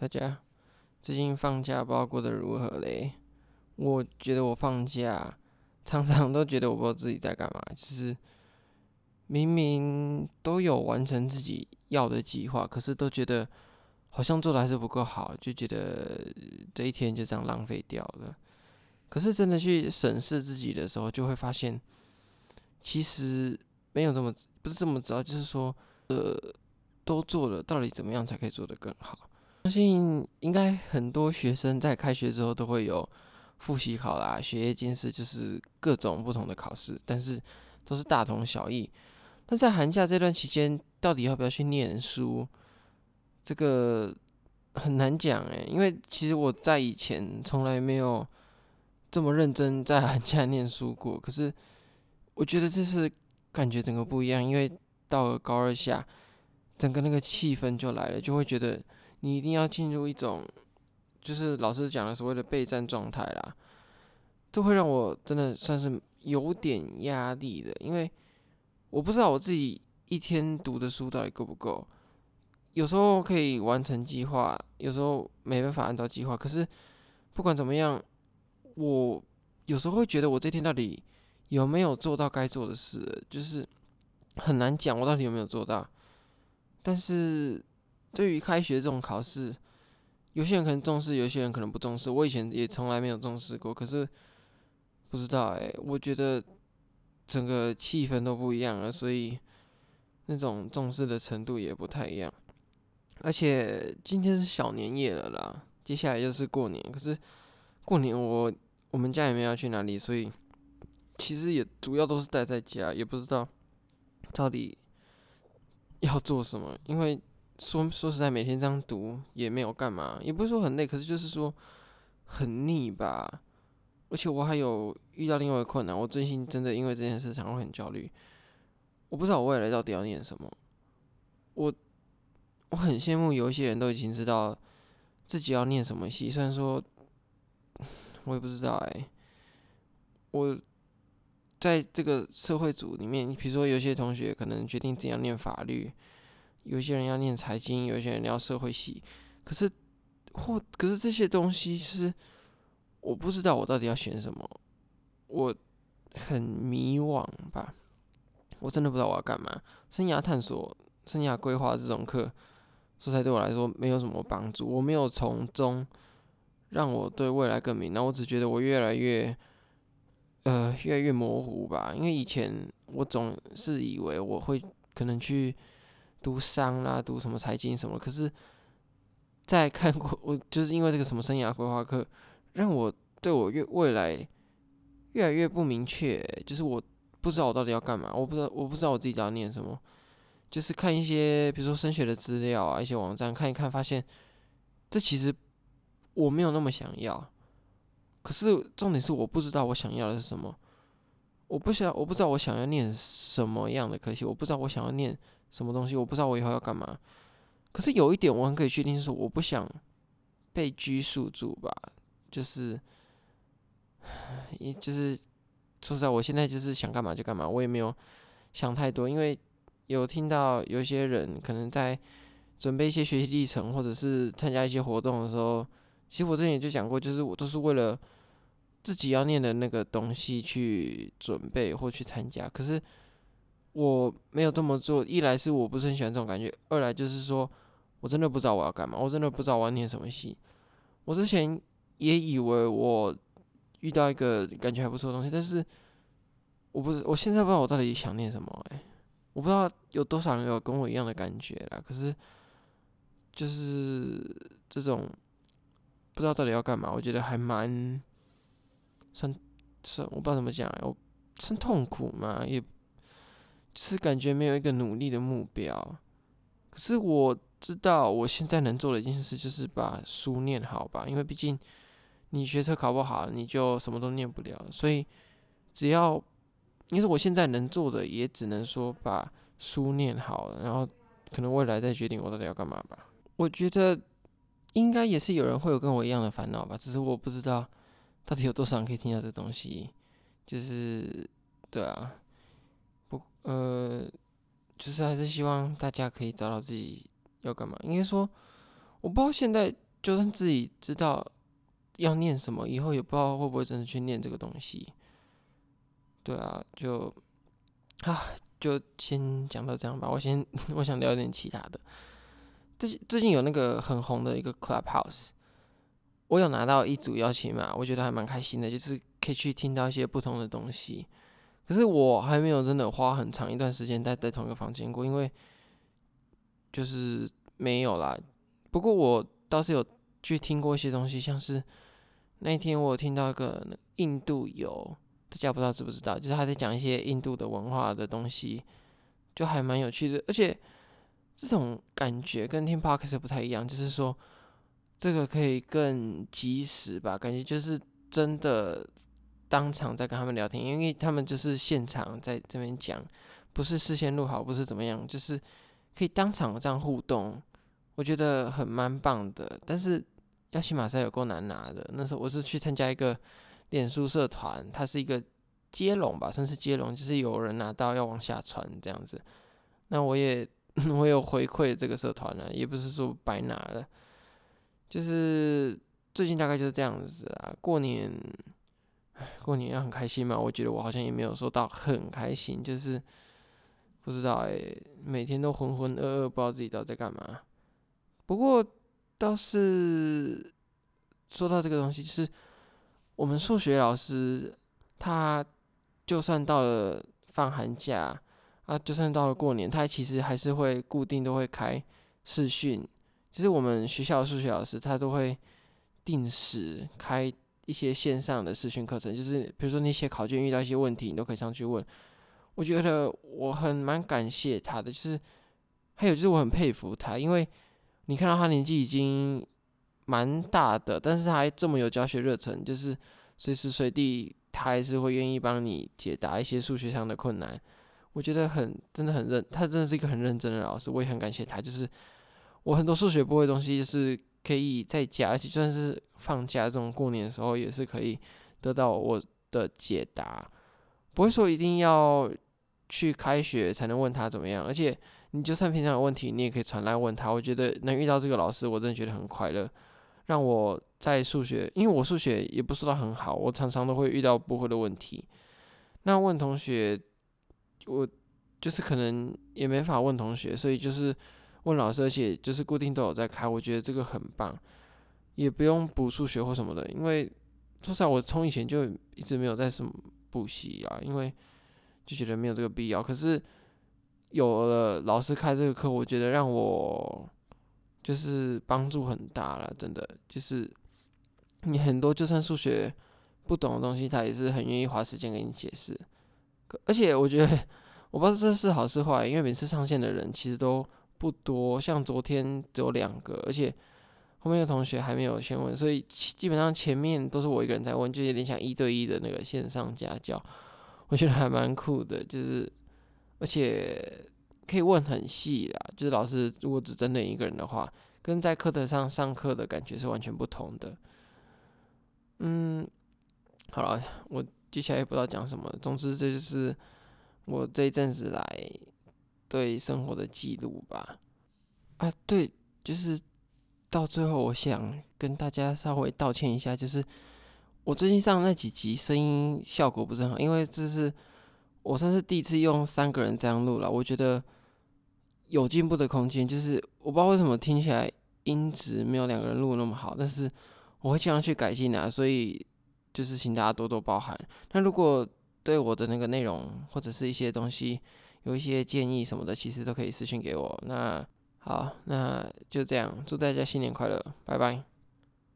大家最近放假不知道过得如何嘞？我觉得我放假常常都觉得我不知道自己在干嘛，就是明明都有完成自己要的计划，可是都觉得好像做的还是不够好，就觉得这一天就这样浪费掉了。可是真的去审视自己的时候，就会发现其实没有这么不是这么糟，就是说呃。都做了，到底怎么样才可以做得更好？相信应该很多学生在开学之后都会有复习考啦、学业监视，就是各种不同的考试，但是都是大同小异。那在寒假这段期间，到底要不要去念书？这个很难讲诶，因为其实我在以前从来没有这么认真在寒假念书过。可是我觉得这是感觉整个不一样，因为到了高二下。整个那个气氛就来了，就会觉得你一定要进入一种，就是老师讲的所谓的备战状态啦。这会让我真的算是有点压力的，因为我不知道我自己一天读的书到底够不够。有时候可以完成计划，有时候没办法按照计划。可是不管怎么样，我有时候会觉得我这天到底有没有做到该做的事，就是很难讲我到底有没有做到。但是，对于开学这种考试，有些人可能重视，有些人可能不重视。我以前也从来没有重视过，可是不知道哎，我觉得整个气氛都不一样了，所以那种重视的程度也不太一样。而且今天是小年夜了啦，接下来就是过年。可是过年我我们家也没有要去哪里，所以其实也主要都是待在家，也不知道到底。要做什么？因为说说实在，每天这样读也没有干嘛，也不是说很累，可是就是说很腻吧。而且我还有遇到另外一个困难，我最近真的因为这件事常会很焦虑。我不知道我未来到底要念什么。我我很羡慕有一些人都已经知道自己要念什么系，虽然说我也不知道哎、我。在这个社会组里面，比如说有些同学可能决定怎样念法律，有些人要念财经，有些人要社会系。可是或可是这些东西，是我不知道我到底要选什么，我很迷惘吧。我真的不知道我要干嘛。生涯探索、生涯规划这种课，说实在对我来说没有什么帮助。我没有从中让我对未来更明那，我只觉得我越来越。呃，越来越模糊吧，因为以前我总是以为我会可能去读商啦，读什么财经什么，可是，在看过我就是因为这个什么生涯规划课，让我对我越未来越来越不明确，就是我不知道我到底要干嘛，我不知道我不知道我自己要念什么，就是看一些比如说升学的资料啊，一些网站看一看，发现这其实我没有那么想要。可是重点是我不知道我想要的是什么，我不想我不知道我想要念什么样的科系，我不知道我想要念什么东西，我不知道我以后要干嘛。可是有一点我很可以确定，是我不想被拘束住吧，就是，也就是说实在，我现在就是想干嘛就干嘛，我也没有想太多，因为有听到有些人可能在准备一些学习历程，或者是参加一些活动的时候。其实我之前也就讲过，就是我都是为了自己要念的那个东西去准备或去参加。可是我没有这么做，一来是我不是很喜欢这种感觉，二来就是说我真的不知道我要干嘛，我真的不知道我要念什么戏。我之前也以为我遇到一个感觉还不错的东西，但是我不是，我现在不知道我到底想念什么哎，我不知道有多少人有跟我一样的感觉啦。可是就是这种。不知道到底要干嘛，我觉得还蛮算算，我不知道怎么讲，我算痛苦嘛，也是感觉没有一个努力的目标。可是我知道我现在能做的一件事就是把书念好吧，因为毕竟你学车考不好，你就什么都念不了。所以只要，因为我现在能做的也只能说把书念好，然后可能未来再决定我到底要干嘛吧。我觉得。应该也是有人会有跟我一样的烦恼吧，只是我不知道到底有多少人可以听到这东西。就是，对啊，呃，就是还是希望大家可以找到自己要干嘛。应该说，我不知道现在就算自己知道要念什么，以后也不知道会不会真的去念这个东西。对啊，就啊，就先讲到这样吧。我先 我想聊点其他的。最最近有那个很红的一个 Clubhouse，我有拿到一组邀请码，我觉得还蛮开心的，就是可以去听到一些不同的东西。可是我还没有真的花很长一段时间待在同一个房间过，因为就是没有啦。不过我倒是有去听过一些东西，像是那天我有听到一个印度游，大家不知道知不知道，就是他在讲一些印度的文化的东西，就还蛮有趣的，而且。这种感觉跟听 p o d c 不太一样，就是说这个可以更及时吧，感觉就是真的当场在跟他们聊天，因为他们就是现场在这边讲，不是事先录好，不是怎么样，就是可以当场这样互动，我觉得很蛮棒的。但是要起码实在有够难拿的，那时候我是去参加一个脸书社团，它是一个接龙吧，算是接龙，就是有人拿到要往下传这样子，那我也。我有回馈这个社团呢，也不是说白拿的，就是最近大概就是这样子啊。过年，过年要很开心嘛。我觉得我好像也没有说到很开心，就是不知道哎、每天都浑浑噩噩，不知道自己到底在干嘛。不过倒是说到这个东西，就是我们数学老师他就算到了放寒假。啊，就算到了过年，他其实还是会固定都会开视讯。其实我们学校的数学老师他都会定时开一些线上的视讯课程，就是比如说那些考卷遇到一些问题，你都可以上去问。我觉得我很蛮感谢他的，就是还有就是我很佩服他，因为你看到他年纪已经蛮大的，但是他还这么有教学热忱，就是随时随地他还是会愿意帮你解答一些数学上的困难。我觉得很，真的很认，他真的是一个很认真的老师，我也很感谢他。就是我很多数学不会的东西，就是可以在家，而且就算是放假这种过年的时候，也是可以得到我的解答，不会说一定要去开学才能问他怎么样。而且你就算平常有问题，你也可以传来问他。我觉得能遇到这个老师，我真的觉得很快乐，让我在数学，因为我数学也不是说很好，我常常都会遇到不会的问题，那问同学。我就是可能也没法问同学，所以就是问老师，而且就是固定都有在开，我觉得这个很棒，也不用补数学或什么的，因为说实在，我从以前就一直没有在什么补习啊，因为就觉得没有这个必要。可是有了老师开这个课，我觉得让我就是帮助很大了，真的就是你很多就算数学不懂的东西，他也是很愿意花时间给你解释。而且我觉得，我不知道这是好是坏，因为每次上线的人其实都不多，像昨天只有两个，而且后面的同学还没有先问，所以基本上前面都是我一个人在问，就有点像一对一的那个线上家教，我觉得还蛮酷的，就是而且可以问很细啦，就是老师如果只针对一个人的话，跟在课堂上上课的感觉是完全不同的。嗯，好了，我。接下来也不知道讲什么，总之这就是我这一阵子来对生活的记录吧。啊，对，就是到最后，我想跟大家稍微道歉一下，就是我最近上那几集声音效果不是很好，因为这是我算是第一次用三个人这样录了，我觉得有进步的空间。就是我不知道为什么听起来音质没有两个人录那么好，但是我会尽量去改进啊，所以。就是请大家多多包涵。那如果对我的那个内容或者是一些东西有一些建议什么的，其实都可以私信给我。那好，那就这样，祝大家新年快乐，拜拜。